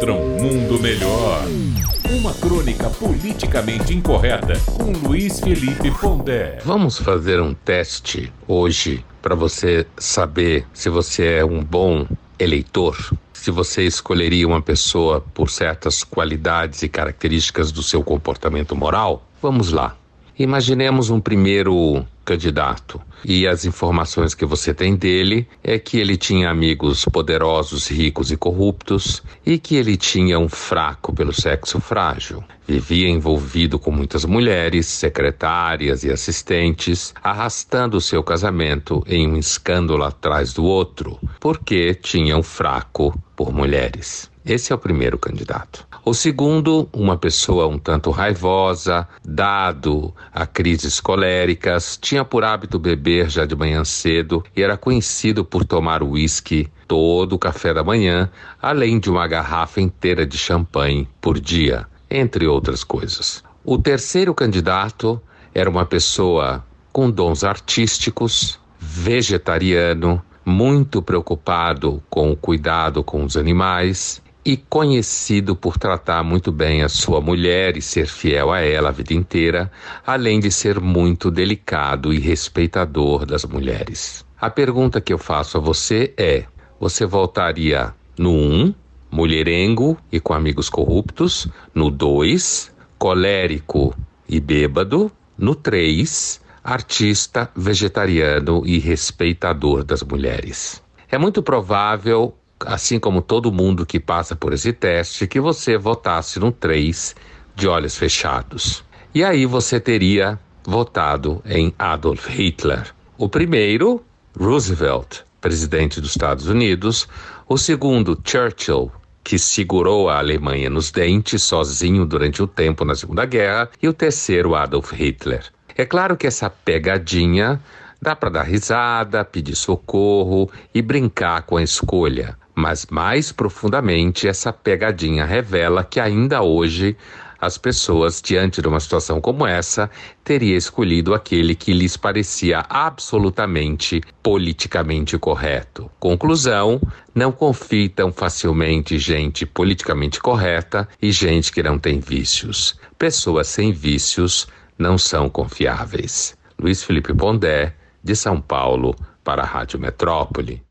contra um mundo melhor. Uma crônica politicamente incorreta com Luiz Felipe Pondé. Vamos fazer um teste hoje para você saber se você é um bom eleitor. Se você escolheria uma pessoa por certas qualidades e características do seu comportamento moral. Vamos lá. Imaginemos um primeiro candidato e as informações que você tem dele é que ele tinha amigos poderosos, ricos e corruptos e que ele tinha um fraco pelo sexo frágil. Vivia envolvido com muitas mulheres, secretárias e assistentes, arrastando seu casamento em um escândalo atrás do outro, porque tinha um fraco por mulheres. Esse é o primeiro candidato. O segundo, uma pessoa um tanto raivosa, dado a crises coléricas, tinha por hábito beber já de manhã cedo e era conhecido por tomar uísque todo o café da manhã, além de uma garrafa inteira de champanhe por dia, entre outras coisas. O terceiro candidato era uma pessoa com dons artísticos, vegetariano, muito preocupado com o cuidado com os animais e conhecido por tratar muito bem a sua mulher e ser fiel a ela a vida inteira, além de ser muito delicado e respeitador das mulheres. A pergunta que eu faço a você é: você voltaria no 1, um, mulherengo e com amigos corruptos, no 2, colérico e bêbado, no 3, artista, vegetariano e respeitador das mulheres? É muito provável assim como todo mundo que passa por esse teste, que você votasse no 3 de olhos fechados. E aí você teria votado em Adolf Hitler. O primeiro, Roosevelt, presidente dos Estados Unidos. O segundo, Churchill, que segurou a Alemanha nos dentes sozinho durante o tempo na Segunda Guerra. E o terceiro, Adolf Hitler. É claro que essa pegadinha dá para dar risada, pedir socorro e brincar com a escolha. Mas mais profundamente, essa pegadinha revela que ainda hoje as pessoas, diante de uma situação como essa, teria escolhido aquele que lhes parecia absolutamente politicamente correto. Conclusão: não confie tão facilmente gente politicamente correta e gente que não tem vícios. Pessoas sem vícios não são confiáveis. Luiz Felipe Pondé, de São Paulo, para a Rádio Metrópole.